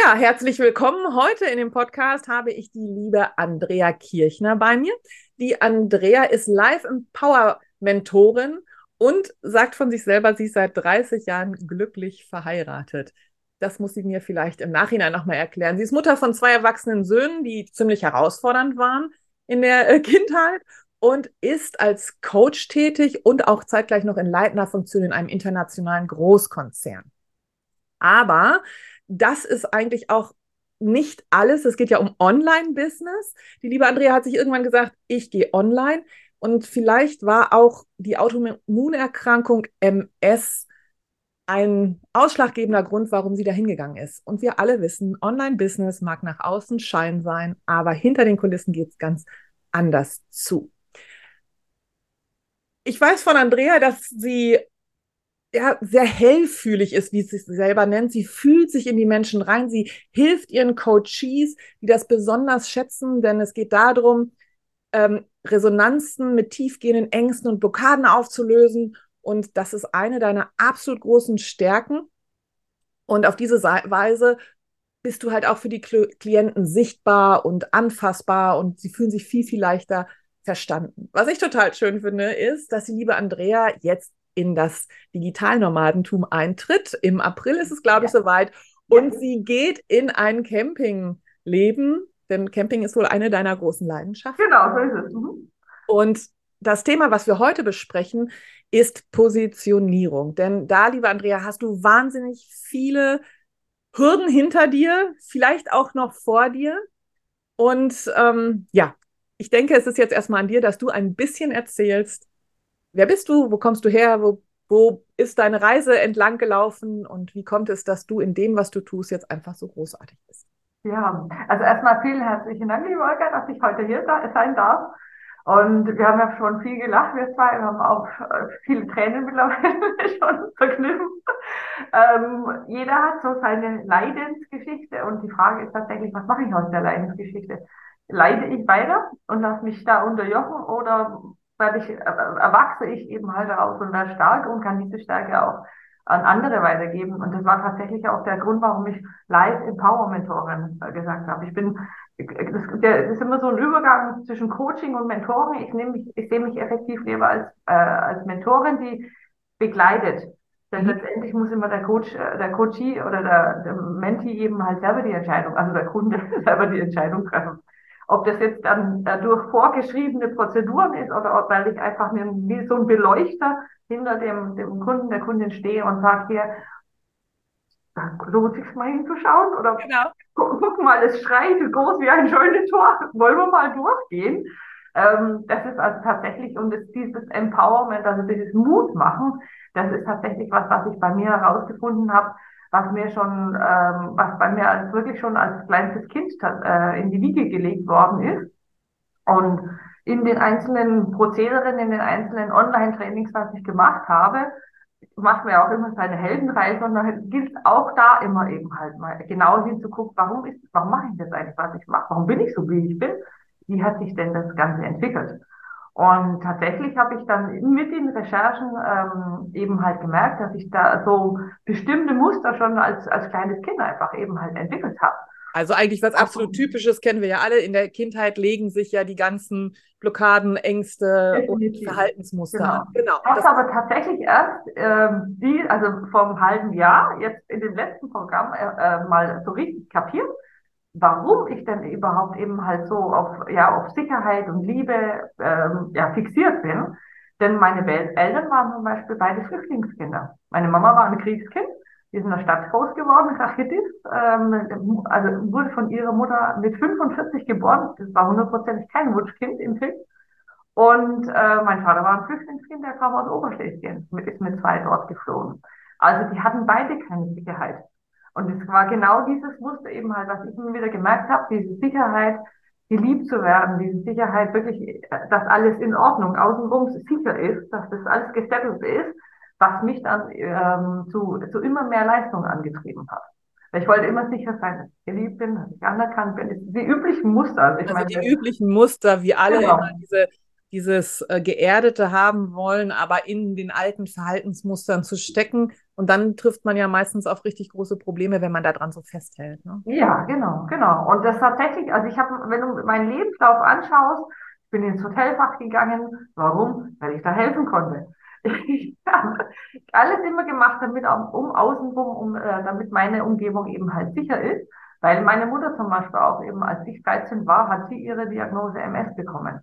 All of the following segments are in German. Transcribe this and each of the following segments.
Ja, herzlich willkommen. Heute in dem Podcast habe ich die liebe Andrea Kirchner bei mir. Die Andrea ist Live Empower Mentorin und sagt von sich selber, sie ist seit 30 Jahren glücklich verheiratet. Das muss sie mir vielleicht im Nachhinein nochmal erklären. Sie ist Mutter von zwei erwachsenen Söhnen, die ziemlich herausfordernd waren in der äh, Kindheit und ist als Coach tätig und auch zeitgleich noch in leitender Funktion in einem internationalen Großkonzern. Aber das ist eigentlich auch nicht alles. Es geht ja um Online-Business. Die liebe Andrea hat sich irgendwann gesagt, ich gehe online. Und vielleicht war auch die Autoimmunerkrankung MS ein ausschlaggebender Grund, warum sie da hingegangen ist. Und wir alle wissen, Online-Business mag nach außen Schein sein, aber hinter den Kulissen geht es ganz anders zu. Ich weiß von Andrea, dass sie ja, sehr hellfühlig ist, wie sie es selber nennt. Sie fühlt sich in die Menschen rein. Sie hilft ihren Coaches, die das besonders schätzen, denn es geht darum, ähm, Resonanzen mit tiefgehenden Ängsten und Blockaden aufzulösen. Und das ist eine deiner absolut großen Stärken. Und auf diese Weise bist du halt auch für die Klienten sichtbar und anfassbar und sie fühlen sich viel, viel leichter verstanden. Was ich total schön finde, ist, dass die liebe Andrea jetzt in das Digitalnomadentum eintritt. Im April ist es, glaube ich, ja. soweit. Und ja. sie geht in ein Campingleben, denn Camping ist wohl eine deiner großen Leidenschaften. Genau, so ist es. Mhm. Und das Thema, was wir heute besprechen, ist Positionierung. Denn da, liebe Andrea, hast du wahnsinnig viele Hürden hinter dir, vielleicht auch noch vor dir. Und ähm, ja, ich denke, es ist jetzt erstmal an dir, dass du ein bisschen erzählst, wer bist du, wo kommst du her, wo, wo ist deine Reise entlang gelaufen und wie kommt es, dass du in dem, was du tust, jetzt einfach so großartig bist? Ja, also erstmal vielen herzlichen Dank, liebe Olga, dass ich heute hier sein darf. Und wir haben ja schon viel gelacht, wir zwei, wir haben auch äh, viele Tränen mittlerweile schon verknüpft. Ähm, jeder hat so seine Leidensgeschichte und die Frage ist tatsächlich, was mache ich aus der Leidensgeschichte? Leide ich weiter und lasse mich da unterjochen oder dadurch erwachse ich eben halt daraus und werde stark und kann diese Stärke auch an andere weitergeben. Und das war tatsächlich auch der Grund, warum ich Live Empower Mentorin äh, gesagt habe. Ich bin, das, das ist immer so ein Übergang zwischen Coaching und Mentoring. Ich nehme mich, ich sehe mich effektiv lieber als, äh, als Mentorin, die begleitet. Denn mhm. letztendlich muss immer der Coach, äh, der Coachee oder der, der Mentee eben halt selber die Entscheidung, also der Kunde selber die Entscheidung treffen. Ob das jetzt dann durch vorgeschriebene Prozeduren ist oder ob, weil ich einfach wie so ein Beleuchter hinter dem, dem Kunden, der Kundin stehe und sage hier, lohnt sich mal hinzuschauen oder genau. guck, guck, mal, es schreit groß wie ein schönes Tor, wollen wir mal durchgehen. Ähm, das ist also tatsächlich, und das, dieses Empowerment, also dieses Mut machen, das ist tatsächlich was, was ich bei mir herausgefunden habe, was mir schon, ähm, was bei mir als wirklich schon als kleinstes Kind äh, in die Wiege gelegt worden ist. Und in den einzelnen Prozederen, in den einzelnen Online-Trainings, was ich gemacht habe, macht ja auch immer seine Heldenreise und dann gilt auch da immer eben halt mal genau hinzugucken, warum ist, warum mache ich das eigentlich, was ich mache? Warum bin ich so, wie ich bin? Wie hat sich denn das Ganze entwickelt? Und tatsächlich habe ich dann mit den Recherchen ähm, eben halt gemerkt, dass ich da so bestimmte Muster schon als, als kleines Kind einfach eben halt entwickelt habe. Also eigentlich was absolut Typisches kennen wir ja alle. In der Kindheit legen sich ja die ganzen Blockaden, Ängste Definitiv. und Verhaltensmuster genau. an. Genau. Das, das aber tatsächlich erst ähm, die, also einem halben Jahr, jetzt in dem letzten Programm äh, äh, mal so richtig kapiert warum ich denn überhaupt eben halt so auf, ja, auf Sicherheit und Liebe ähm, ja, fixiert bin. Denn meine Eltern waren zum Beispiel beide Flüchtlingskinder. Meine Mama war ein Kriegskind, die ist in der Stadt groß geworden, Rachidis, ähm, also wurde von ihrer Mutter mit 45 geboren. Das war hundertprozentig kein Wunschkind im Krieg. Und äh, mein Vater war ein Flüchtlingskind, der kam aus Oberschlesien, ist mit zwei dort geflohen. Also die hatten beide keine Sicherheit. Und es war genau dieses Muster eben halt, was ich immer wieder gemerkt habe, diese Sicherheit, geliebt zu werden, diese Sicherheit wirklich, dass alles in Ordnung, außenrum sicher ist, dass das alles gesettelt ist, was mich dann ähm, zu, zu immer mehr Leistung angetrieben hat. Ich wollte immer sicher sein, dass ich geliebt bin, dass ich anerkannt bin. Die üblichen Muster. Also, also meine, die üblichen Muster, wie alle genau. immer diese, dieses äh, Geerdete haben wollen, aber in den alten Verhaltensmustern zu stecken. Und dann trifft man ja meistens auf richtig große Probleme, wenn man daran so festhält. Ne? Ja, genau, genau. Und das tatsächlich, also ich habe, wenn du meinen Lebenslauf anschaust, ich bin ins Hotelfach gegangen. Warum? Weil ich da helfen konnte. Ich habe alles immer gemacht, damit um außenrum, um, äh, damit meine Umgebung eben halt sicher ist. Weil meine Mutter zum Beispiel auch eben, als ich 13 war, hat sie ihre Diagnose MS bekommen.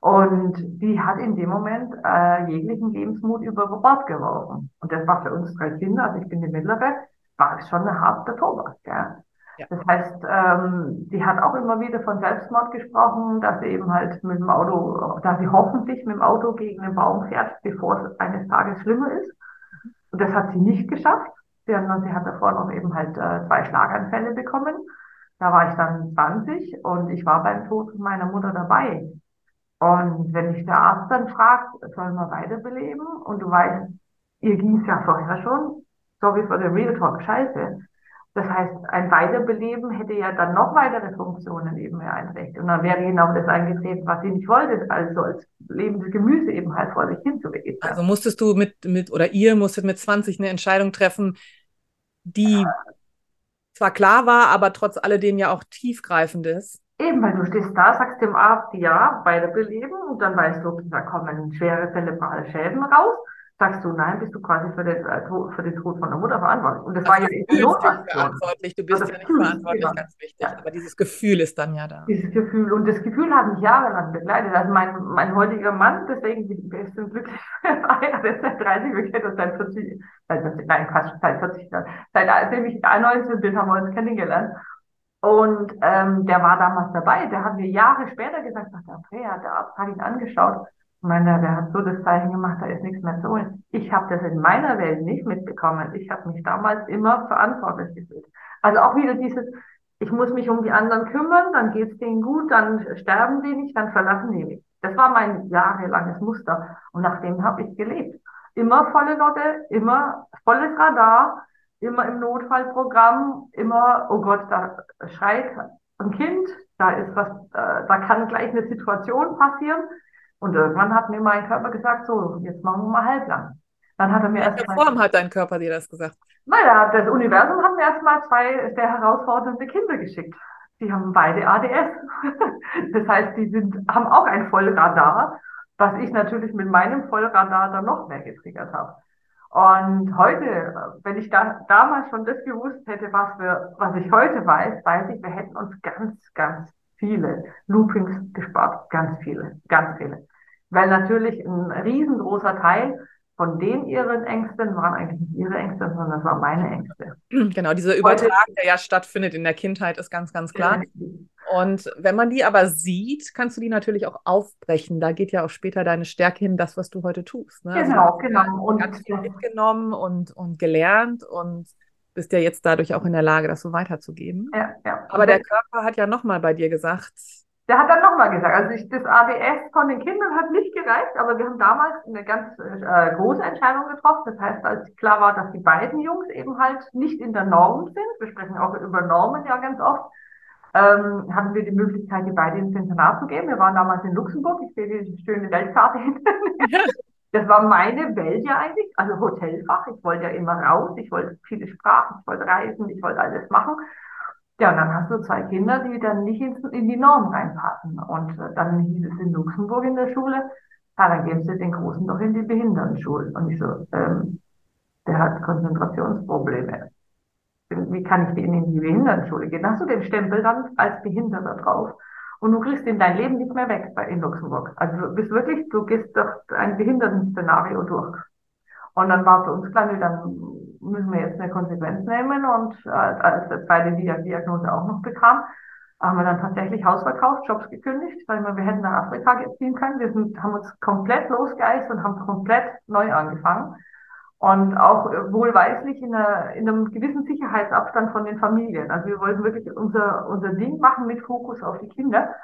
Und die hat in dem Moment äh, jeglichen Lebensmut über Bord geworfen. Und das war für uns drei Kinder, also ich bin die mittlere, war es schon eine harte Tobak. Ja. Das heißt, ähm, die hat auch immer wieder von Selbstmord gesprochen, dass sie eben halt mit dem Auto, dass sie hoffentlich mit dem Auto gegen den Baum fährt, bevor es eines Tages schlimmer ist. Und das hat sie nicht geschafft. Hat, sie hat davor noch eben halt äh, zwei Schlaganfälle bekommen. Da war ich dann 20 und ich war beim Tod meiner Mutter dabei. Und wenn dich der Arzt dann fragt, sollen wir weiterbeleben? Und du weißt, ihr ging es ja vorher schon, sorry for the real talk, scheiße. Das heißt, ein Weiterbeleben hätte ja dann noch weitere Funktionen eben einrecht. Und dann wäre genau das eingetreten, was sie nicht wollte, also als lebendes Gemüse eben halt vor sich hin. Also musstest du mit, mit, oder ihr musstet mit 20 eine Entscheidung treffen, die ja. zwar klar war, aber trotz alledem ja auch tiefgreifend ist. Eben, weil du stehst da, sagst dem Arzt ja, Weiterbeleben und dann weißt du, da kommen schwere zerebrale Schäden raus sagst du nein, bist du quasi für den, äh, für den Tod von der Mutter verantwortlich. Und das also war ja die verantwortlich. Du bist also ja nicht Gefühl, verantwortlich, ganz wichtig. Ja. Aber dieses Gefühl ist dann ja da. Dieses Gefühl. Und das Gefühl hat mich jahrelang begleitet. Also mein, mein heutiger Mann, deswegen bin ich besten glücklich verheiratet seit 30, wir kennen uns seit 40, seit 40, nein, fast seit 40 Jahren. Seitdem ich 19 bin, haben wir uns kennengelernt. Und ähm, der war damals dabei. Der hat mir Jahre später gesagt, ach, der Andrea, der Arzt hat ihn angeschaut ich meine, der hat so das Zeichen gemacht, da ist nichts mehr zu holen. Ich habe das in meiner Welt nicht mitbekommen. Ich habe mich damals immer verantwortlich gefühlt. Also auch wieder dieses, ich muss mich um die anderen kümmern, dann geht's denen gut, dann sterben die nicht, dann verlassen die mich. Das war mein jahrelanges Muster und nach dem habe ich gelebt. Immer volle Lotte, immer volles Radar, immer im Notfallprogramm, immer, oh Gott, da schreit ein Kind, da ist was, äh, da kann gleich eine Situation passieren und irgendwann hat mir mein Körper gesagt, so, jetzt machen wir mal halblang. Dann hat er mir erst Form hat dein Körper dir das gesagt? Naja, das Universum hat mir erstmal zwei sehr herausfordernde Kinder geschickt. Die haben beide ADS. Das heißt, die sind, haben auch ein Vollradar, was ich natürlich mit meinem Vollradar dann noch mehr getriggert habe. Und heute, wenn ich da, damals schon das gewusst hätte, was wir, was ich heute weiß, weiß ich, wir hätten uns ganz, ganz viele Loopings gespart. Ganz viele, ganz viele. Weil natürlich ein riesengroßer Teil von den ihren Ängsten waren eigentlich nicht ihre Ängste, sondern das waren meine Ängste. Genau, dieser Übertrag, der ja stattfindet in der Kindheit, ist ganz, ganz klar. Und wenn man die aber sieht, kannst du die natürlich auch aufbrechen. Da geht ja auch später deine Stärke hin, das, was du heute tust. Ne? Also genau, also, genau. Und ganz viel mitgenommen und, und gelernt und bist ja jetzt dadurch auch in der Lage, das so weiterzugeben. Ja, ja. Aber der Körper hat ja nochmal bei dir gesagt. Der hat dann nochmal gesagt, also ich, das ADS von den Kindern hat nicht gereicht, aber wir haben damals eine ganz äh, große Entscheidung getroffen. Das heißt, als klar war, dass die beiden Jungs eben halt nicht in der Norm sind, wir sprechen auch über Normen ja ganz oft, ähm, hatten wir die Möglichkeit, die beiden ins Internat zu geben. Wir waren damals in Luxemburg, ich sehe die schöne Weltkarte hinter mir. Das war meine Welt ja eigentlich, also Hotelfach. Ich wollte ja immer raus, ich wollte viele Sprachen, ich wollte reisen, ich wollte alles machen. Ja, und dann hast du zwei Kinder, die dann nicht in, in die Norm reinpassen. Und äh, dann hieß es in Luxemburg in der Schule, ja, dann geben sie den Großen doch in die Behindertenschule. Und ich so, ähm, der hat Konzentrationsprobleme. Wie kann ich den in die Behindertenschule gehen? Dann hast du den Stempel dann als Behinderter drauf und du kriegst in dein Leben nicht mehr weg bei, in Luxemburg. Also du bist wirklich, du gehst durch ein Behindertenszenario durch. Und dann war für uns klar, dann müssen wir jetzt eine Konsequenz nehmen und äh, als der zweite Diagnose auch noch bekam, haben wir dann tatsächlich Haus verkauft, Jobs gekündigt, weil wir, wir hätten nach Afrika ziehen können. Wir sind, haben uns komplett losgeeist und haben komplett neu angefangen. Und auch wohlweislich in, einer, in einem gewissen Sicherheitsabstand von den Familien. Also wir wollten wirklich unser, unser Ding machen mit Fokus auf die Kinder.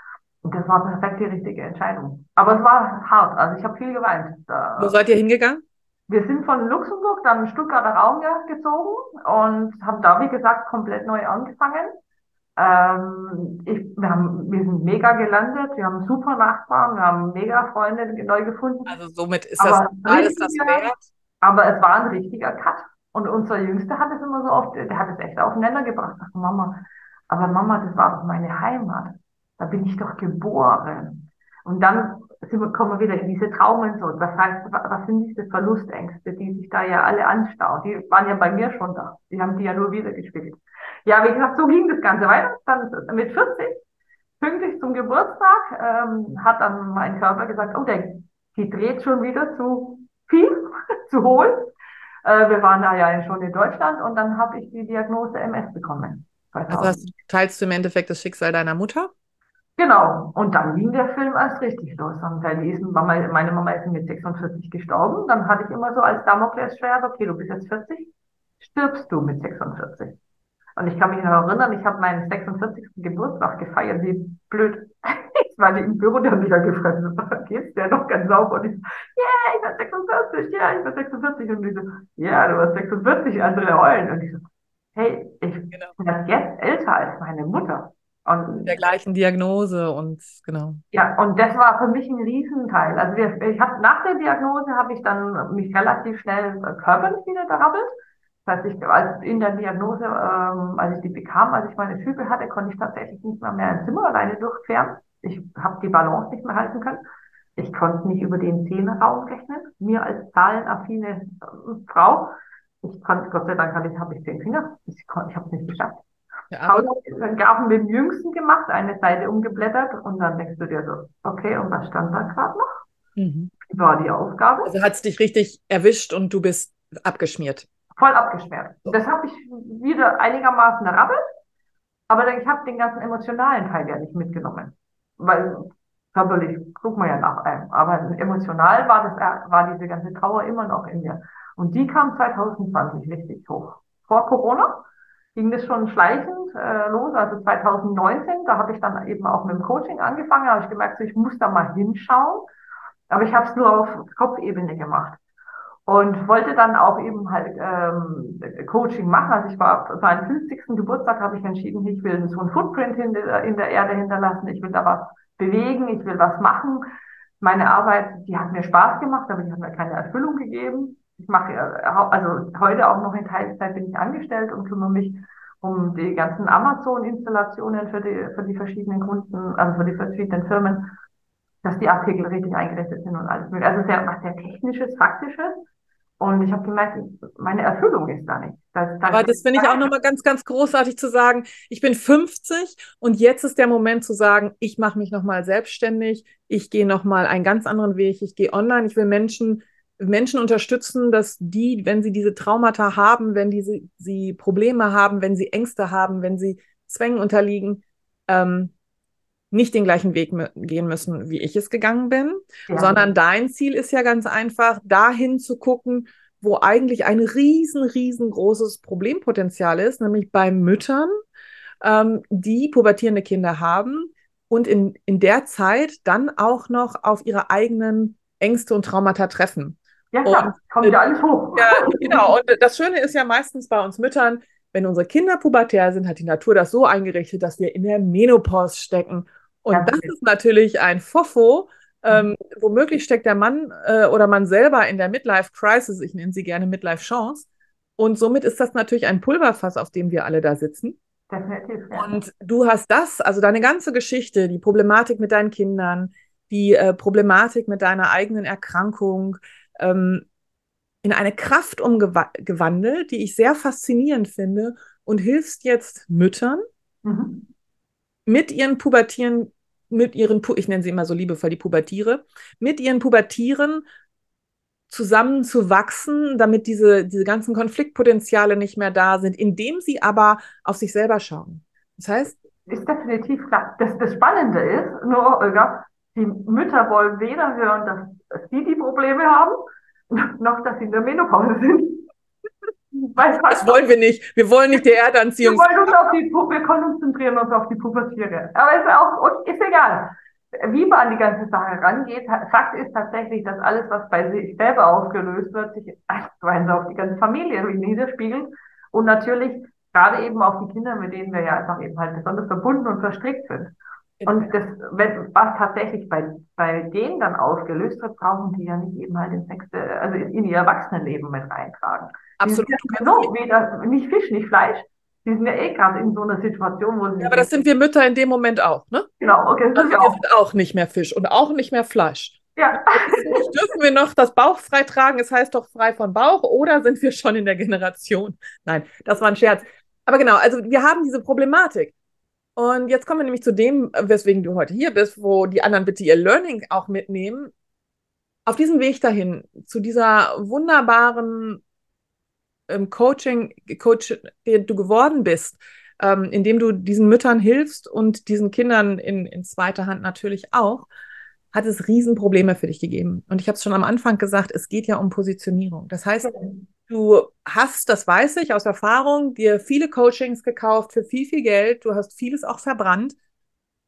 Und das war perfekt die richtige Entscheidung. Aber es war hart. Also ich habe viel geweint. Wo seid ihr hingegangen? Wir sind von Luxemburg dann in Stuttgarter Raum gezogen und haben da, wie gesagt, komplett neu angefangen. Ähm, ich, wir, haben, wir sind mega gelandet, wir haben super Nachbarn, wir haben mega Freunde neu gefunden. Also somit ist das alles das wert. Aber es war ein richtiger Cut. Und unser Jüngster hat es immer so oft, der hat es echt aufeinander gebracht. Ach, Mama, aber Mama, das war doch meine Heimat. Da bin ich doch geboren. Und dann wir, kommen wir wieder in diese Traumen so. Was heißt, was sind diese Verlustängste, die sich da ja alle anstauen? Die waren ja bei mir schon da. Die haben die ja nur wieder gespielt. Ja, wie gesagt, so ging das Ganze weiter. Dann mit 40, pünktlich zum Geburtstag, ähm, hat dann mein Körper gesagt, oh, der, die dreht schon wieder zu viel, zu hohl. Äh, wir waren da ja schon in Deutschland und dann habe ich die Diagnose MS bekommen. 2000. Also teilst du im Endeffekt das Schicksal deiner Mutter? Genau. Und dann ging der Film erst richtig los. Und ist, Mama, meine Mama ist mit 46 gestorben. Dann hatte ich immer so als Damoklesschwert, okay, du bist jetzt 40, stirbst du mit 46. Und ich kann mich noch erinnern, ich habe meinen 46. Geburtstag gefeiert, wie blöd. War im Büro, der hat mich ja gefragt, geht's der noch ganz sauber? Und ich so, yeah, ich war 46, ja, yeah, ich war 46. Und ich so, ja, yeah, du warst 46, andere heulen. Und ich so, hey, ich genau. bin jetzt älter als meine Mutter. Und der gleichen Diagnose und genau. Ja, und das war für mich ein Riesenteil. Also wir, ich habe nach der Diagnose habe ich dann mich relativ schnell körperlich wieder gerappelt. Das heißt, ich, als in der Diagnose, ähm, als ich die bekam, als ich meine Züge hatte, konnte ich tatsächlich nicht mehr mehr ein Zimmer alleine durchqueren. Ich habe die Balance nicht mehr halten können. Ich konnte nicht über den Zehnerraum rechnen. Mir als zahlenaffine äh, Frau, ich konnte, Gott sei Dank habe ich, hab ich zehn Finger. Ich, ich habe es nicht geschafft. Ja, Hausaufgaben mit dem Jüngsten gemacht, eine Seite umgeblättert und dann denkst du dir so, okay, und was stand da gerade noch? Mhm. War die Aufgabe. Also hat es dich richtig erwischt und du bist abgeschmiert. Voll abgeschmiert. So. Das habe ich wieder einigermaßen errabbelt, aber ich habe den ganzen emotionalen Teil ja nicht mitgenommen. Weil körperlich guck mal ja nach einem, aber emotional war das war diese ganze Trauer immer noch in mir. Und die kam 2020 richtig hoch. Vor Corona ging das schon schleichend äh, los, also 2019, da habe ich dann eben auch mit dem Coaching angefangen, habe ich gemerkt, ich muss da mal hinschauen, aber ich habe es nur auf Kopfebene gemacht und wollte dann auch eben halt ähm, Coaching machen. Also ich war für meinen 50. Geburtstag habe ich entschieden, ich will so ein Footprint in der, in der Erde hinterlassen, ich will da was bewegen, ich will was machen. Meine Arbeit, die hat mir Spaß gemacht, aber die hat mir keine Erfüllung gegeben ich mache also heute auch noch in Teilzeit bin ich angestellt und kümmere mich um die ganzen Amazon-Installationen für die, für die verschiedenen Kunden, also für die verschiedenen Firmen, dass die Artikel richtig eingerichtet sind und alles mögliche. Also sehr, was sehr technisches, faktisches. Und ich habe gemerkt, meine Erfüllung ist da nicht. Das, das Aber das finde ich auch nochmal ganz, ganz großartig zu sagen. Ich bin 50 und jetzt ist der Moment zu sagen, ich mache mich nochmal selbstständig, ich gehe nochmal einen ganz anderen Weg, ich gehe online, ich will Menschen Menschen unterstützen, dass die, wenn sie diese Traumata haben, wenn diese, sie Probleme haben, wenn sie Ängste haben, wenn sie Zwängen unterliegen, ähm, nicht den gleichen Weg gehen müssen, wie ich es gegangen bin, ja. sondern dein Ziel ist ja ganz einfach, dahin zu gucken, wo eigentlich ein riesen, riesengroßes Problempotenzial ist, nämlich bei Müttern, ähm, die pubertierende Kinder haben und in, in der Zeit dann auch noch auf ihre eigenen Ängste und Traumata treffen. Ja, klar, und, kommt ja alles hoch. Ja, genau. Und das Schöne ist ja meistens bei uns Müttern, wenn unsere Kinder pubertär sind, hat die Natur das so eingerichtet, dass wir in der Menopause stecken. Und ja, das ist natürlich ein Fofo. Ähm, mhm. womöglich steckt der Mann äh, oder man selber in der Midlife Crisis, ich nenne sie gerne Midlife Chance. Und somit ist das natürlich ein Pulverfass, auf dem wir alle da sitzen. Definitiv. Ja. Und du hast das, also deine ganze Geschichte, die Problematik mit deinen Kindern, die äh, Problematik mit deiner eigenen Erkrankung, ähm, in eine Kraft umgewandelt, die ich sehr faszinierend finde und hilfst jetzt Müttern mhm. mit ihren Pubertieren, mit ihren, ich nenne sie immer so liebevoll die Pubertiere, mit ihren Pubertieren zusammen zu wachsen, damit diese, diese ganzen Konfliktpotenziale nicht mehr da sind, indem sie aber auf sich selber schauen. Das heißt, ist definitiv klar. Das, das Spannende ist, nur, Olga, die Mütter wollen weder hören, dass sie die Probleme haben, noch, dass sie in der Menopause sind. Das wollen wir nicht. Wir wollen nicht der Erdanziehung. Wir wollen uns auf die wir konzentrieren uns auf die Pubertiere. Aber ist auch, ist egal. Wie man an die ganze Sache rangeht, Fakt ist tatsächlich, dass alles, was bei sich selber ausgelöst wird, sich eins auf die ganze Familie niederspiegelt. Und natürlich gerade eben auf die Kinder, mit denen wir ja einfach eben halt besonders verbunden und verstrickt sind. Und das, wenn, was tatsächlich bei, bei denen dann ausgelöst wird, brauchen die ja nicht eben halt ins nächste, also in ihr Erwachsenenleben mit reintragen. Absolut. Genau, weder, nicht Fisch, nicht Fleisch. Die sind ja eh gerade in so einer Situation, wo sie. Ja, aber das sind wir Mütter in dem Moment auch, ne? Genau, okay. Das also wir, wir sind auch nicht mehr Fisch und auch nicht mehr Fleisch. Ja. Dürfen wir noch das Bauch frei tragen? Es heißt doch frei von Bauch oder sind wir schon in der Generation? Nein, das war ein Scherz. Aber genau, also wir haben diese Problematik. Und jetzt kommen wir nämlich zu dem, weswegen du heute hier bist, wo die anderen bitte ihr Learning auch mitnehmen. Auf diesem Weg dahin, zu dieser wunderbaren ähm, Coaching, Coach, der du geworden bist, ähm, indem du diesen Müttern hilfst und diesen Kindern in, in zweiter Hand natürlich auch, hat es Riesenprobleme für dich gegeben. Und ich habe es schon am Anfang gesagt, es geht ja um Positionierung. Das heißt, Du hast, das weiß ich aus Erfahrung, dir viele Coachings gekauft für viel, viel Geld. Du hast vieles auch verbrannt.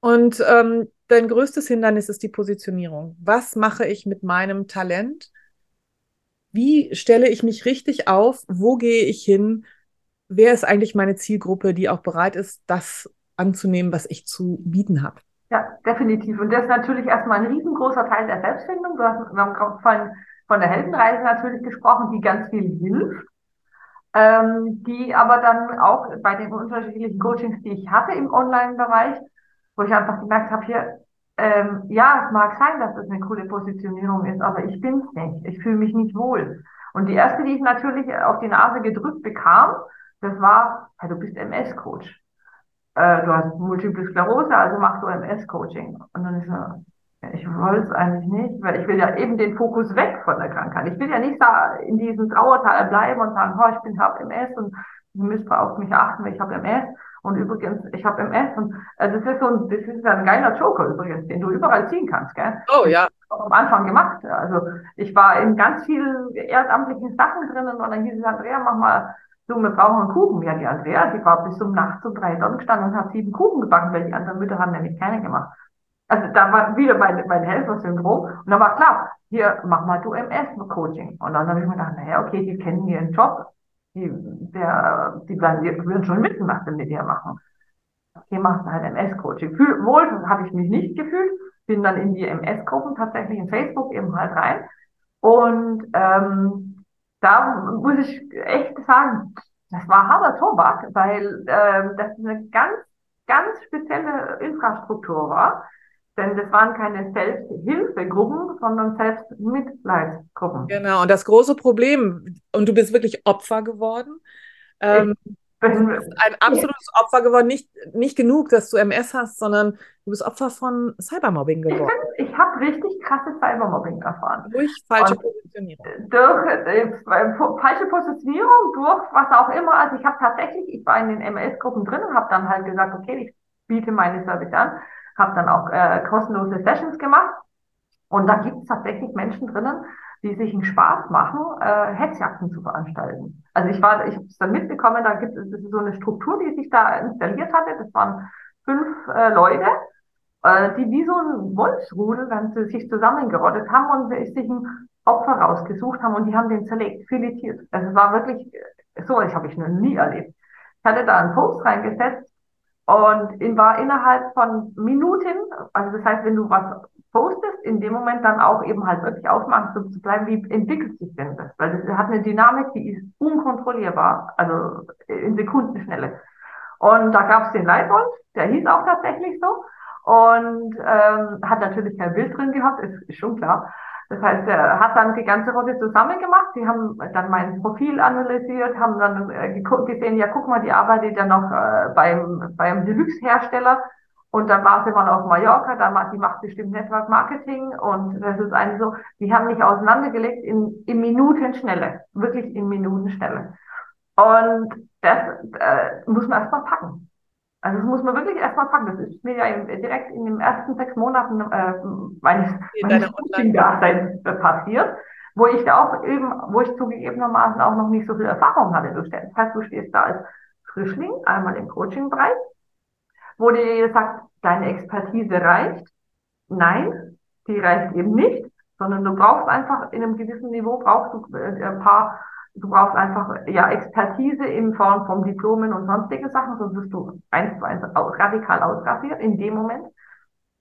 Und ähm, dein größtes Hindernis ist die Positionierung. Was mache ich mit meinem Talent? Wie stelle ich mich richtig auf? Wo gehe ich hin? Wer ist eigentlich meine Zielgruppe, die auch bereit ist, das anzunehmen, was ich zu bieten habe? Ja, definitiv. Und das ist natürlich erstmal ein riesengroßer Teil der Selbstfindung. Du hast, wir haben vorhin von der Heldenreise natürlich gesprochen, die ganz viel hilft, ähm, die aber dann auch bei den unterschiedlichen Coachings, die ich hatte im Online-Bereich, wo ich einfach gemerkt habe, hier, ähm, ja, es mag sein, dass es eine coole Positionierung ist, aber ich bin's nicht. Ich fühle mich nicht wohl. Und die erste, die ich natürlich auf die Nase gedrückt bekam, das war, ja, du bist MS-Coach. Äh, du hast Multiple Sklerose, also machst du MS-Coaching. Und dann ist so, ich wollte es eigentlich nicht, weil ich will ja eben den Fokus weg von der Krankheit. Ich will ja nicht da in diesem Trauertal bleiben und sagen, oh, ich bin habe MS und ihr müsst auf mich achten, weil ich habe MS. Und übrigens, ich habe MS und äh, das ist so ein, das ist ein geiler Joker übrigens, den du überall ziehen kannst, gell? Oh ja. Auch am Anfang gemacht. Also ich war in ganz vielen ehrenamtlichen Sachen drinnen und dann hieß es, Andrea, mach mal, du, wir brauchen einen Kuchen. Ja, die Andrea, die war bis zum Nacht um drei dort gestanden und hat sieben Kuchen gebacken, weil die anderen Mütter haben nämlich keine gemacht. Also da war wieder mein, mein Helfersyndrom. Und dann war klar, hier, mach mal du MS-Coaching. Und dann habe ich mir gedacht, naja, okay, die kennen ihren Job. Die, der, die, werden, die würden schon wissen, was sie mit ihr machen. Okay, machst du halt MS-Coaching. Wohl habe ich mich nicht gefühlt. Bin dann in die MS-Gruppen tatsächlich in Facebook eben halt rein. Und ähm, da muss ich echt sagen, das war harter Tobak, weil ähm, das eine ganz, ganz spezielle Infrastruktur war denn das waren keine Selbsthilfegruppen, sondern Selbstmitleidsgruppen. Genau, und das große Problem, und du bist wirklich Opfer geworden. Ähm, du bist ein absolutes Opfer geworden, nicht, nicht genug, dass du MS hast, sondern du bist Opfer von Cybermobbing geworden. Ich, ich habe richtig krasse Cybermobbing erfahren. Durch falsche und Positionierung. Durch äh, falsche Positionierung, durch was auch immer. Also ich habe tatsächlich, ich war in den MS-Gruppen drin und habe dann halt gesagt, okay, ich biete meine Service an habe dann auch äh, kostenlose Sessions gemacht. Und da gibt es tatsächlich Menschen drinnen, die sich einen Spaß machen, äh, Hetzjagden zu veranstalten. Also ich war, ich habe es dann mitbekommen, da gibt es so eine Struktur, die sich da installiert hatte. Das waren fünf äh, Leute, äh, die wie so ein Wolfsrudel dann sich zusammengerottet haben und sich ein Opfer rausgesucht haben und die haben den zerlegt, filetiert. Also es war wirklich, so ich habe ich noch nie erlebt. Ich hatte da einen Post reingesetzt, und in, war innerhalb von Minuten, also das heißt, wenn du was postest, in dem Moment dann auch eben halt wirklich aufmerksam zu bleiben, wie entwickelt sich denn das? Weil das hat eine Dynamik, die ist unkontrollierbar, also in Sekundenschnelle. Und da gab es den Leitwolf, der hieß auch tatsächlich so und ähm, hat natürlich kein Bild drin gehabt, ist, ist schon klar. Das heißt, er hat dann die ganze Rolle zusammen gemacht. Sie haben dann mein Profil analysiert, haben dann äh, gesehen, ja, guck mal, die arbeitet ja noch äh, beim, beim Deluxe-Hersteller. Und dann war sie mal auf Mallorca, da macht, die macht bestimmt Network Marketing und das ist eigentlich so, die haben mich auseinandergelegt in, in Minutenschnelle, wirklich in Minutenschnelle. Und das äh, muss man erstmal packen. Also das muss man wirklich erstmal packen. Das ist mir ja direkt in den ersten sechs Monaten äh, meines, meines Coaching-Daseins passiert. wo ich auch eben, wo ich zugegebenermaßen auch noch nicht so viel Erfahrung hatte. Du stellst, das heißt, du stehst da als Frischling, einmal im Coaching-Bereich, wo dir sagt, deine Expertise reicht. Nein, die reicht eben nicht, sondern du brauchst einfach in einem gewissen Niveau brauchst du äh, ein paar, du brauchst einfach ja Expertise in Form von Diplomen und sonstige Sachen, sonst wirst du eins zu eins radikal ausrasiert in dem Moment.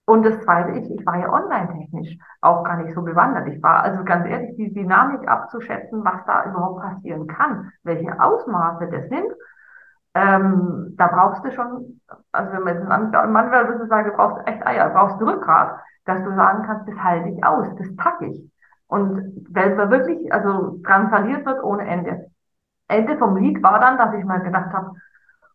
Und das Zweite ist, ich war ja online-technisch auch gar nicht so bewandert. Ich war also ganz ehrlich, die Dynamik abzuschätzen, was da überhaupt passieren kann, welche Ausmaße das nimmt, ähm, da brauchst du schon, also wenn man jetzt einen Mann wäre, würde sagen, du brauchst echt Eier, brauchst ein Rückgrat, dass du sagen kannst, das halte ich aus, das packe ich. Und wenn man wirklich, also dran verliert wird ohne Ende. Ende vom Lied war dann, dass ich mal gedacht habe,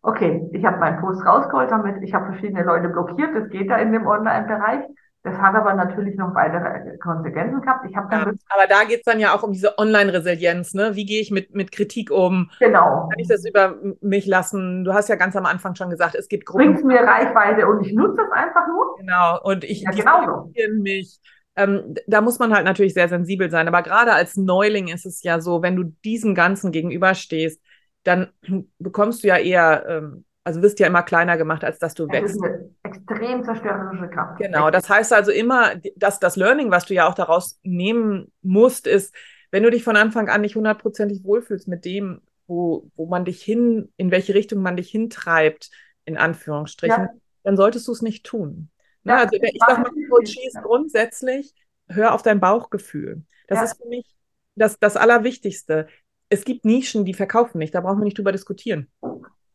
okay, ich habe meinen Post rausgeholt damit, ich habe verschiedene Leute blockiert, das geht ja in dem Online-Bereich. Das hat aber natürlich noch weitere Konsequenzen gehabt. Ich habe dann ja, aber da geht es dann ja auch um diese Online-Resilienz, ne? Wie gehe ich mit, mit Kritik um? Genau. Kann ich das über mich lassen? Du hast ja ganz am Anfang schon gesagt, es gibt Gruppen. Bringt mir Reichweite und ich nutze es einfach nur. Genau. Und ich ja, genau mich. Ähm, da muss man halt natürlich sehr sensibel sein. Aber gerade als Neuling ist es ja so, wenn du diesem Ganzen gegenüberstehst, dann bekommst du ja eher, ähm, also wirst ja immer kleiner gemacht, als dass du das wächst. Das ist eine extrem zerstörerische Kraft. Genau, das heißt also immer, dass das Learning, was du ja auch daraus nehmen musst, ist, wenn du dich von Anfang an nicht hundertprozentig wohlfühlst mit dem, wo, wo man dich hin, in welche Richtung man dich hintreibt, in Anführungsstrichen, ja. dann solltest du es nicht tun. Ja, also ich sag mal, Coaches grundsätzlich, hör auf dein Bauchgefühl. Das ja. ist für mich das, das Allerwichtigste es gibt Nischen, die verkaufen nicht. Da brauchen wir nicht drüber diskutieren.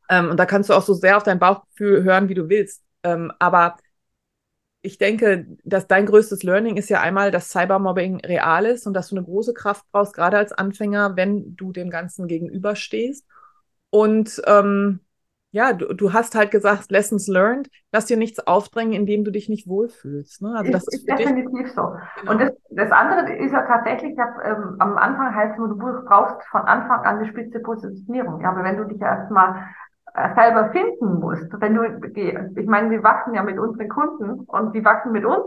Ähm, und da kannst du auch so sehr auf dein Bauchgefühl hören, wie du willst. Ähm, aber ich denke, dass dein größtes Learning ist ja einmal, dass Cybermobbing real ist und dass du eine große Kraft brauchst, gerade als Anfänger, wenn du dem Ganzen gegenüberstehst. Und ähm, ja, du, du hast halt gesagt, Lessons learned, lass dir nichts aufdrängen, indem du dich nicht wohlfühlst. Ne? Also das ist, ist definitiv dich, so. Genau. Und das, das andere ist ja tatsächlich, ich hab, ähm, am Anfang heißt es, du brauchst von Anfang an eine spitze Positionierung. Ja, aber wenn du dich erstmal äh, selber finden musst, wenn du, ich meine, wir wachsen ja mit unseren Kunden und die wachsen mit uns.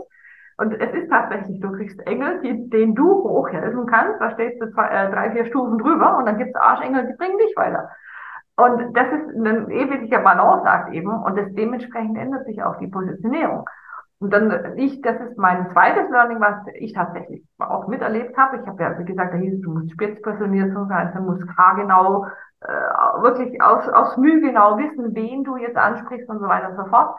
Und es ist tatsächlich, du kriegst Engel, die, denen du hochhelfen kannst. Da stehst du zwei, äh, drei, vier Stufen drüber und dann gibt's Arschengel, die bringen dich weiter. Und das ist ein ewiger Balanceakt eben und das dementsprechend ändert sich auch die Positionierung. Und dann ich, das ist mein zweites Learning, was ich tatsächlich auch miterlebt habe. Ich habe ja, wie gesagt, da hieß es, du musst spitzpersoniert sein, du musst haargenau, äh, wirklich aus, aus Mühe genau wissen, wen du jetzt ansprichst und so weiter und so fort.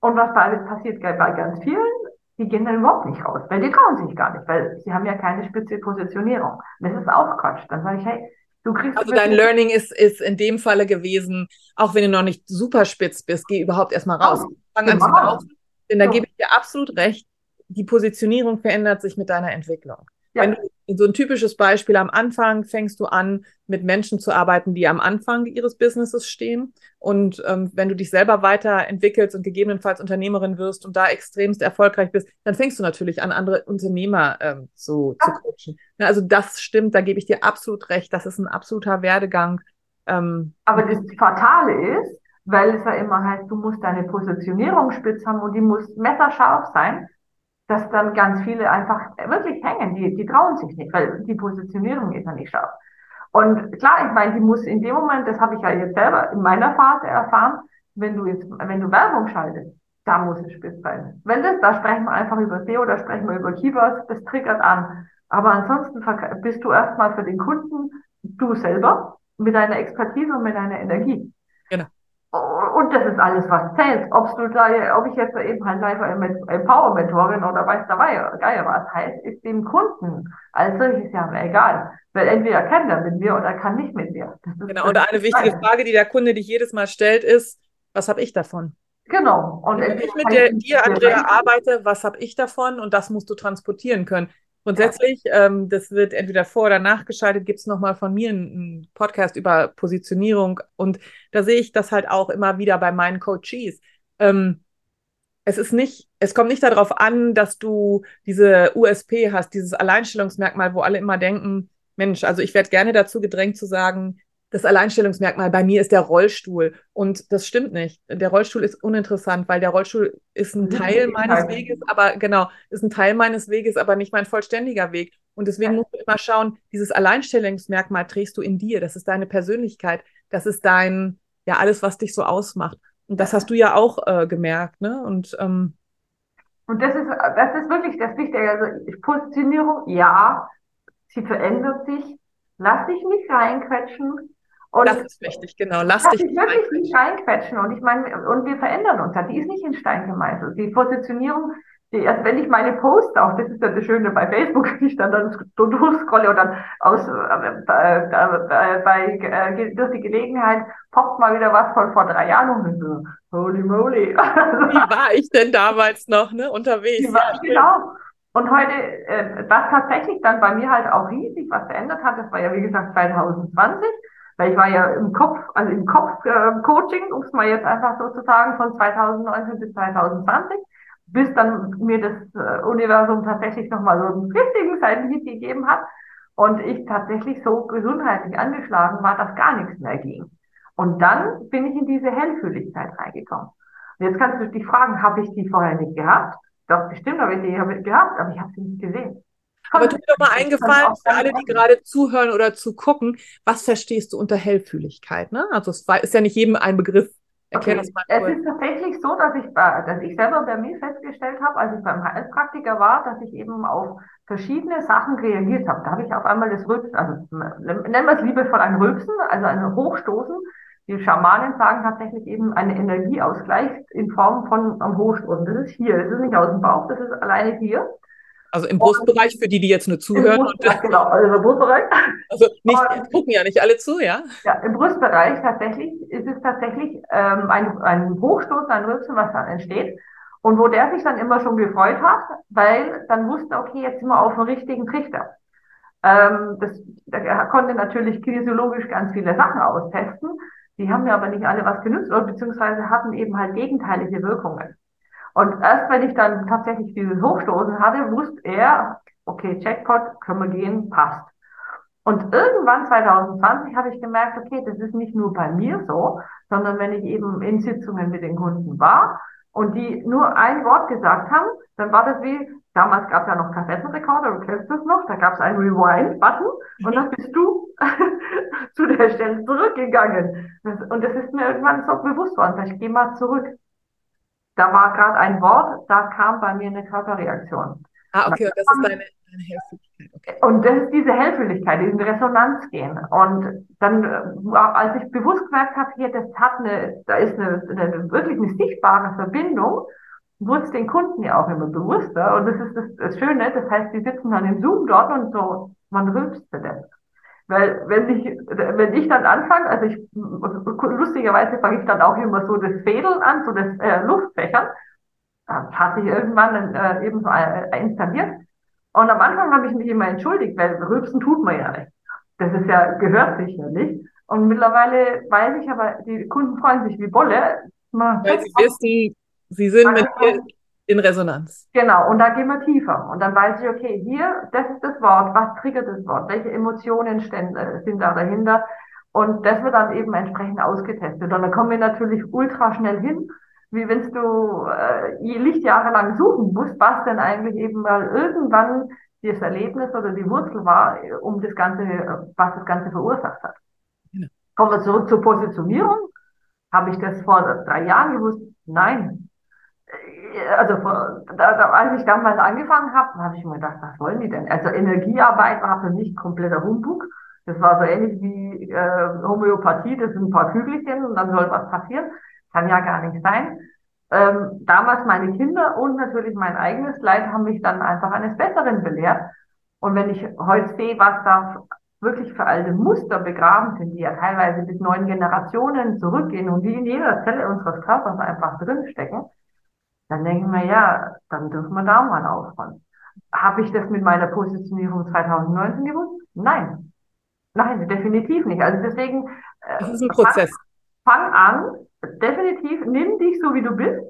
Und was da alles passiert bei ganz vielen, die gehen dann überhaupt nicht raus, weil die trauen sich gar nicht, weil sie haben ja keine spitze Positionierung. das ist auch Quatsch. Dann sage ich, hey, also dein Learning ist, ist in dem Falle gewesen, auch wenn du noch nicht super spitz bist, geh überhaupt erstmal raus. Oh, Fang an zu laufen. Denn da ja. gebe ich dir absolut recht, die Positionierung verändert sich mit deiner Entwicklung. Ja. Wenn du so ein typisches Beispiel am Anfang fängst du an, mit Menschen zu arbeiten, die am Anfang ihres Businesses stehen. Und ähm, wenn du dich selber weiterentwickelst und gegebenenfalls Unternehmerin wirst und da extremst erfolgreich bist, dann fängst du natürlich an, andere Unternehmer ähm, zu, ja. zu coachen. Na, also das stimmt, da gebe ich dir absolut recht. Das ist ein absoluter Werdegang. Ähm, Aber das Fatale ist, weil es ja immer heißt, du musst deine Positionierung spitz haben und die muss messerscharf sein dass dann ganz viele einfach wirklich hängen. Die, die trauen sich nicht, weil die Positionierung ist ja nicht scharf. Und klar, ich meine, die muss in dem Moment, das habe ich ja jetzt selber in meiner Phase erfahren, wenn du jetzt, wenn du Werbung schaltest, da muss es spitz sein. Wenn das, da sprechen wir einfach über SEO, da sprechen wir über Keywords, das triggert an. Aber ansonsten bist du erstmal für den Kunden du selber mit deiner Expertise und mit deiner Energie. Genau. Und das ist alles, was zählt. Ob du da, ob ich jetzt eben halt live Empower-Mentorin oder weiß dabei, geil was heißt, ist dem Kunden als solches ja egal. Weil entweder kann er mit mir oder kann nicht mit mir. genau. Und eine wichtige. Frage, die der Kunde dich jedes Mal stellt, ist, was habe ich davon? Genau. Und wenn ich mit der, dir, Andrea, arbeite, was habe ich davon? Und das musst du transportieren können. Grundsätzlich, ähm, das wird entweder vor oder nachgeschaltet, gibt es nochmal von mir einen Podcast über Positionierung. Und da sehe ich das halt auch immer wieder bei meinen Coaches. Ähm, es ist nicht, es kommt nicht darauf an, dass du diese USP hast, dieses Alleinstellungsmerkmal, wo alle immer denken, Mensch, also ich werde gerne dazu gedrängt zu sagen, das Alleinstellungsmerkmal bei mir ist der Rollstuhl. Und das stimmt nicht. Der Rollstuhl ist uninteressant, weil der Rollstuhl ist ein Teil meines Weges, aber genau, ist ein Teil meines Weges, aber nicht mein vollständiger Weg. Und deswegen musst du immer schauen, dieses Alleinstellungsmerkmal trägst du in dir. Das ist deine Persönlichkeit. Das ist dein, ja, alles, was dich so ausmacht. Und das hast du ja auch äh, gemerkt, ne? Und, ähm, und das ist, das ist wirklich das Wichtige. Also Positionierung, ja, sie verändert sich. Lass dich nicht reinquetschen. Und das ist wichtig, genau. Lass, dich nicht wirklich nicht reinquetschen. Und ich meine, und wir verändern uns ja. Die ist nicht in Stein gemeißelt. Die Positionierung, die, erst wenn ich meine Posts auch, das ist ja das Schöne bei Facebook, wenn ich dann, dann so durchscrolle und dann aus, äh, äh, bei, äh, durch die Gelegenheit poppt mal wieder was von vor drei Jahren und so, holy moly. Wie war ich denn damals noch, ne, unterwegs? War, genau. Und heute, äh, was tatsächlich dann bei mir halt auch riesig was verändert hat, das war ja wie gesagt 2020, weil ich war ja im Kopf, also im Kopf-Coaching, äh, um es mal jetzt einfach so zu sagen, von 2019 bis 2020, bis dann mir das äh, Universum tatsächlich nochmal so einen richtigen Seitenhieb gegeben hat und ich tatsächlich so gesundheitlich angeschlagen war, dass gar nichts mehr ging. Und dann bin ich in diese Hellfühligkeit reingekommen. Und jetzt kannst du dich fragen, habe ich die vorher nicht gehabt? Doch, bestimmt habe ich die gehabt, aber ich habe sie nicht gesehen. Aber tu mir doch mal eingefallen, für alle, die gerade zuhören oder zugucken, was verstehst du unter Hellfühligkeit? Ne? Also es ist ja nicht jedem ein Begriff. Erklär okay. das mal kurz. Es ist tatsächlich so, dass ich, dass ich selber bei mir festgestellt habe, als ich beim Heilpraktiker war, dass ich eben auf verschiedene Sachen reagiert habe. Da habe ich auf einmal das Rülpsen, also nennen wir es liebevoll ein Rülpsen, also ein Hochstoßen. Die Schamanen sagen tatsächlich eben eine Energieausgleich in Form von einem Hochstoßen. Das ist hier, das ist nicht aus dem Bauch, das ist alleine hier. Also im Brustbereich, für die, die jetzt nur zuhören. Brustbereich, genau, also im Brustbereich. Also nicht, und, gucken ja nicht alle zu, ja? Ja, im Brustbereich tatsächlich ist es tatsächlich ähm, ein, ein Hochstoßen, ein Rülpsen, was dann entsteht. Und wo der sich dann immer schon gefreut hat, weil dann wusste, okay, jetzt sind wir auf dem richtigen Trichter. Ähm, das, er konnte natürlich physiologisch ganz viele Sachen austesten. Die haben mir aber nicht alle was genützt, oder beziehungsweise hatten eben halt gegenteilige Wirkungen. Und erst wenn ich dann tatsächlich dieses Hochstoßen hatte, wusste er, okay, Jackpot, können wir gehen, passt. Und irgendwann 2020 habe ich gemerkt, okay, das ist nicht nur bei mir so, sondern wenn ich eben in Sitzungen mit den Kunden war und die nur ein Wort gesagt haben, dann war das wie, damals gab es ja noch Kassettenrekorder, du kennst das noch, da gab es einen Rewind-Button und dann bist du zu der Stelle zurückgegangen. Und das ist mir irgendwann so bewusst worden, ich gehe mal zurück da war gerade ein Wort, da kam bei mir eine Körperreaktion. Ah, okay, und das ist deine, deine Hellfühligkeit. Okay. Und das ist diese Hellfühligkeit, diesen Resonanz gehen. Und dann, äh, als ich bewusst gemerkt habe, hier, das hat eine, da ist eine, eine wirklich eine sichtbare Verbindung, wurde es den Kunden ja auch immer bewusster. Und das ist das, das Schöne, das heißt, die sitzen dann im Zoom dort und so, man rülpst das. Weil wenn ich, wenn ich dann anfange, also ich, lustigerweise fange ich dann auch immer so das Fädeln an, so das äh, Luftfächern. Das hat sich irgendwann äh, eben so äh, installiert. Und am Anfang habe ich mich immer entschuldigt, weil Rülpsen tut man ja nicht. Das ist ja, gehört sich ja nicht. Und mittlerweile weiß ich aber, die Kunden freuen sich wie Bolle. Man weil sie wissen, sie sind mit dir in Resonanz. Genau, und da gehen wir tiefer. Und dann weiß ich, okay, hier, das ist das Wort, was triggert das Wort, welche Emotionen äh, sind da dahinter. Und das wird dann eben entsprechend ausgetestet. Und dann kommen wir natürlich ultra schnell hin, wie wenn du äh, Lichtjahre lang suchen musst, was denn eigentlich eben mal irgendwann das Erlebnis oder die Wurzel war, um das Ganze, was das Ganze verursacht hat. Genau. Kommen wir zurück zur Positionierung. Habe ich das vor drei Jahren gewusst? Nein also da, da, als ich damals angefangen habe, habe ich mir gedacht, was wollen die denn? Also Energiearbeit war für mich kompletter Humbug. Das war so ähnlich wie äh, Homöopathie, das sind ein paar Kügelchen und dann soll was passieren. Kann ja gar nicht sein. Ähm, damals meine Kinder und natürlich mein eigenes Leid haben mich dann einfach eines Besseren belehrt. Und wenn ich heute sehe, was da wirklich für alte Muster begraben sind, die ja teilweise bis neun Generationen zurückgehen und die in jeder Zelle unseres Körpers einfach drinstecken, dann denken wir, ja, dann dürfen wir da mal aufräumen. Habe ich das mit meiner Positionierung 2019 gewusst? Nein. Nein, definitiv nicht. Also deswegen. Äh, das ist ein Prozess. Fang, fang an, definitiv, nimm dich so, wie du bist.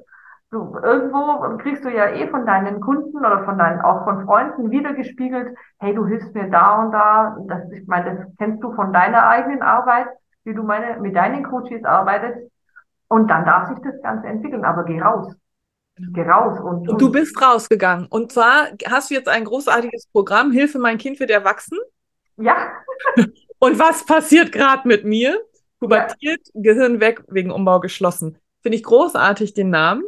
Du, irgendwo kriegst du ja eh von deinen Kunden oder von deinen, auch von Freunden wiedergespiegelt, hey, du hilfst mir da und da. Das, ich meine, das kennst du von deiner eigenen Arbeit. wie du meine, mit deinen Coaches arbeitest. Und dann darf sich das Ganze entwickeln. Aber geh raus. Genau. Raus. Und, und, du bist rausgegangen. Und zwar hast du jetzt ein großartiges Programm, Hilfe, mein Kind wird erwachsen. Ja. und was passiert gerade mit mir? Pubertiert, ja. Gehirn weg, wegen Umbau geschlossen. Finde ich großartig den Namen.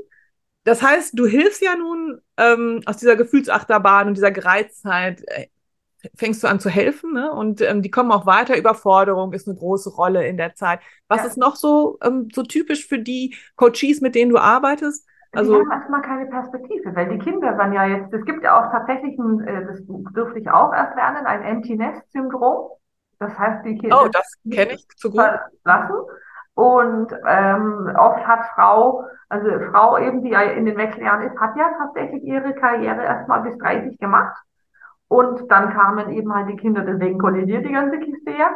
Das heißt, du hilfst ja nun ähm, aus dieser Gefühlsachterbahn und dieser Gereiztheit, äh, fängst du an zu helfen, ne? Und ähm, die kommen auch weiter. Überforderung ist eine große Rolle in der Zeit. Was ja. ist noch so, ähm, so typisch für die Coaches, mit denen du arbeitest? Also, die haben erstmal keine Perspektive, weil die Kinder waren ja jetzt, es gibt ja auch tatsächlich, ein, äh, das durfte ich auch erst lernen, ein Empty Nest Syndrom. Das heißt, die Kinder. Oh, das kenne ich zu gut. Verlassen. Und ähm, oft hat Frau, also Frau eben, die ja in den Wechseljahren ist, hat ja tatsächlich ihre Karriere erstmal bis 30 gemacht. Und dann kamen eben halt die Kinder, deswegen kollidiert die ganze Kiste ja.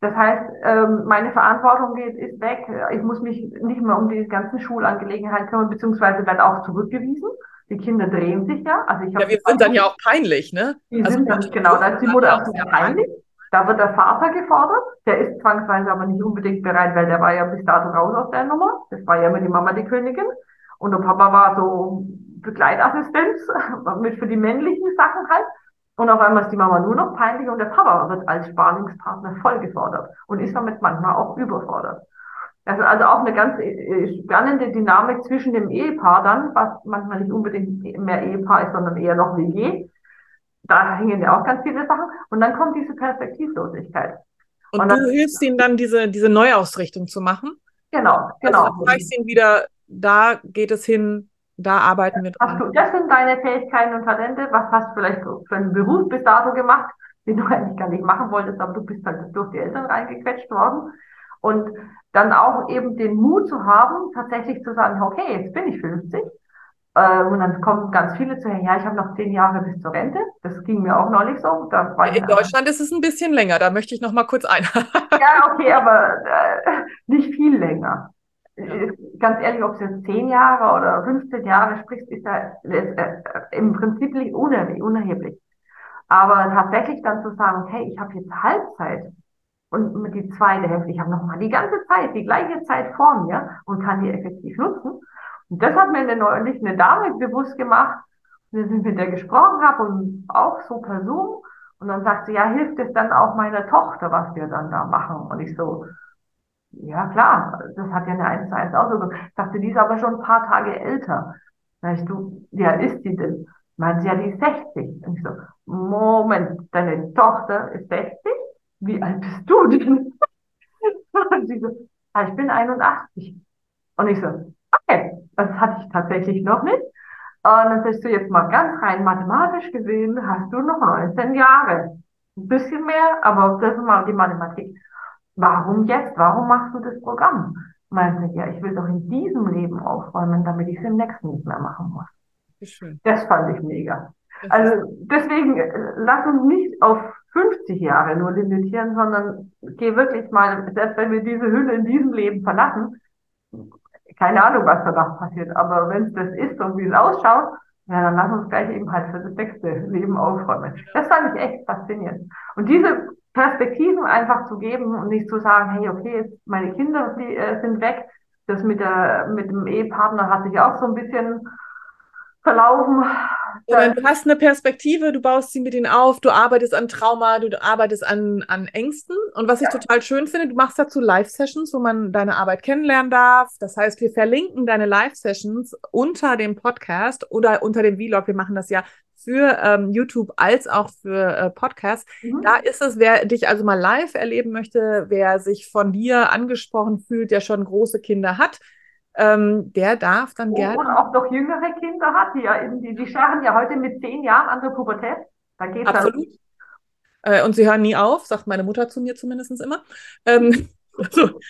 Das heißt, ähm, meine Verantwortung geht, ist weg. Ich muss mich nicht mehr um die ganzen Schulangelegenheiten kümmern, beziehungsweise werde auch zurückgewiesen. Die Kinder drehen sich ja. Also ich ja, wir sind dann ja auch peinlich, ne? Die also sind dann, genau, da ist die Mutter auch sehr peinlich. Da wird der Vater gefordert. Der ist zwangsweise aber nicht unbedingt bereit, weil der war ja bis dato raus aus der Nummer. Das war ja immer die Mama die Königin. Und der Papa war so Begleitassistenz mit für die männlichen Sachen halt. Und auf einmal ist die Mama nur noch peinlich und der Papa wird als Sparingspartner voll gefordert und ist damit manchmal auch überfordert. Das ist also auch eine ganz äh, spannende Dynamik zwischen dem Ehepaar dann, was manchmal nicht unbedingt mehr Ehepaar ist, sondern eher noch WG. Da hängen ja auch ganz viele Sachen. Und dann kommt diese Perspektivlosigkeit. Und, und du dann, hilfst ihnen dann, diese, diese Neuausrichtung zu machen? Genau, genau. Also du zeigst ihnen wieder, da geht es hin, da arbeiten wir dran. Du, das sind deine Fähigkeiten und Talente. Was hast du vielleicht für einen Beruf bis dato gemacht, den du eigentlich gar nicht machen wolltest, aber du bist halt durch die Eltern reingequetscht worden. Und dann auch eben den Mut zu haben, tatsächlich zu sagen, okay, jetzt bin ich 50. Äh, und dann kommen ganz viele zu, ja, ich habe noch zehn Jahre bis zur Rente. Das ging mir auch neulich so. In Deutschland ist es ein bisschen länger, da möchte ich noch mal kurz ein. ja, okay, aber äh, nicht viel länger. Äh, ganz ehrlich, ob es jetzt zehn Jahre oder 15 Jahre sprichst, ist ja ist, äh, im Prinzip unerheblich. Aber tatsächlich dann zu sagen, hey, ich habe jetzt Halbzeit und die zweite Hälfte, ich habe noch mal die ganze Zeit, die gleiche Zeit vor mir und kann die effektiv nutzen. Und das hat mir neulich eine Dame bewusst gemacht, wir sind mit der gesprochen habe und auch so per Zoom. Und dann sagt sie, ja, hilft es dann auch meiner Tochter, was wir dann da machen? Und ich so, ja, klar, das hat ja eine 1 zu 1 Auswirkung. Ich dachte, die ist aber schon ein paar Tage älter. Weißt du, wie alt ist die denn? Meint sie, ja, die ist 60. Und ich so, Moment, deine Tochter ist 60? Wie alt bist du denn? Und sie so, ah, ich bin 81. Und ich so, okay, das hatte ich tatsächlich noch nicht. Und dann sagst du jetzt mal ganz rein mathematisch gesehen, hast du noch 19 Jahre. Ein bisschen mehr, aber das ist mal die Mathematik warum jetzt? Warum machst du das Programm? Meinte ja, ich will doch in diesem Leben aufräumen, damit ich es im nächsten nicht mehr machen muss. Das fand ich mega. Also deswegen äh, lass uns nicht auf 50 Jahre nur limitieren, sondern geh wirklich mal, selbst wenn wir diese Hülle in diesem Leben verlassen, keine Ahnung, was danach passiert, aber wenn es das ist und wie es ausschaut, ja, dann lass uns gleich eben halt für das nächste Leben aufräumen. Das fand ich echt faszinierend. Und diese Perspektiven einfach zu geben und nicht zu sagen, hey, okay, meine Kinder die, äh, sind weg. Das mit der, mit dem Ehepartner hat sich auch so ein bisschen verlaufen. Oder du hast eine Perspektive, du baust sie mit ihnen auf, du arbeitest an Trauma, du arbeitest an, an Ängsten. Und was ich ja. total schön finde, du machst dazu Live-Sessions, wo man deine Arbeit kennenlernen darf. Das heißt, wir verlinken deine Live-Sessions unter dem Podcast oder unter dem Vlog. Wir machen das ja für ähm, YouTube als auch für äh, Podcasts. Mhm. Da ist es, wer dich also mal live erleben möchte, wer sich von dir angesprochen fühlt, der schon große Kinder hat, ähm, der darf dann oh, gerne. Und auch noch jüngere Kinder hat, die ja die, die scharren ja heute mit zehn Jahren an der Pubertät. Da geht's Absolut. Äh, und sie hören nie auf, sagt meine Mutter zu mir zumindest immer. Ähm, also,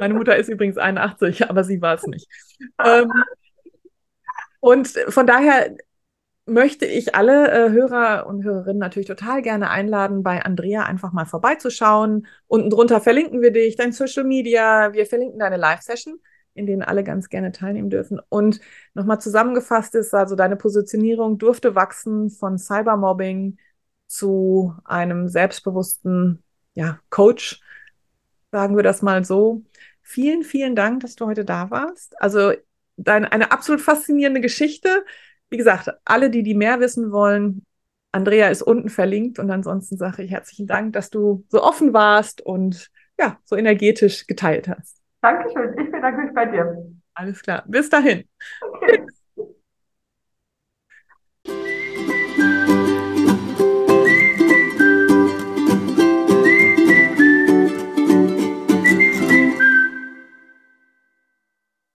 meine Mutter ist übrigens 81, aber sie war es nicht. ähm, und von daher möchte ich alle äh, Hörer und Hörerinnen natürlich total gerne einladen, bei Andrea einfach mal vorbeizuschauen. Unten drunter verlinken wir dich, dein Social Media, wir verlinken deine Live-Session, in denen alle ganz gerne teilnehmen dürfen. Und nochmal zusammengefasst ist also deine Positionierung durfte wachsen von Cybermobbing zu einem selbstbewussten ja, Coach. sagen wir das mal so. Vielen, vielen Dank, dass du heute da warst. Also dein, eine absolut faszinierende Geschichte. Wie gesagt, alle, die die mehr wissen wollen, Andrea ist unten verlinkt und ansonsten sage ich herzlichen Dank, dass du so offen warst und ja, so energetisch geteilt hast. Dankeschön. Ich bedanke mich bei dir. Alles klar. Bis dahin. Okay.